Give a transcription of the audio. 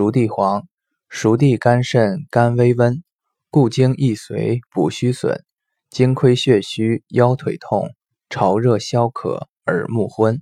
熟地黄，熟地肝肾肝微温，固精益髓，补虚损，精亏血虚腰腿痛，潮热消渴耳目昏。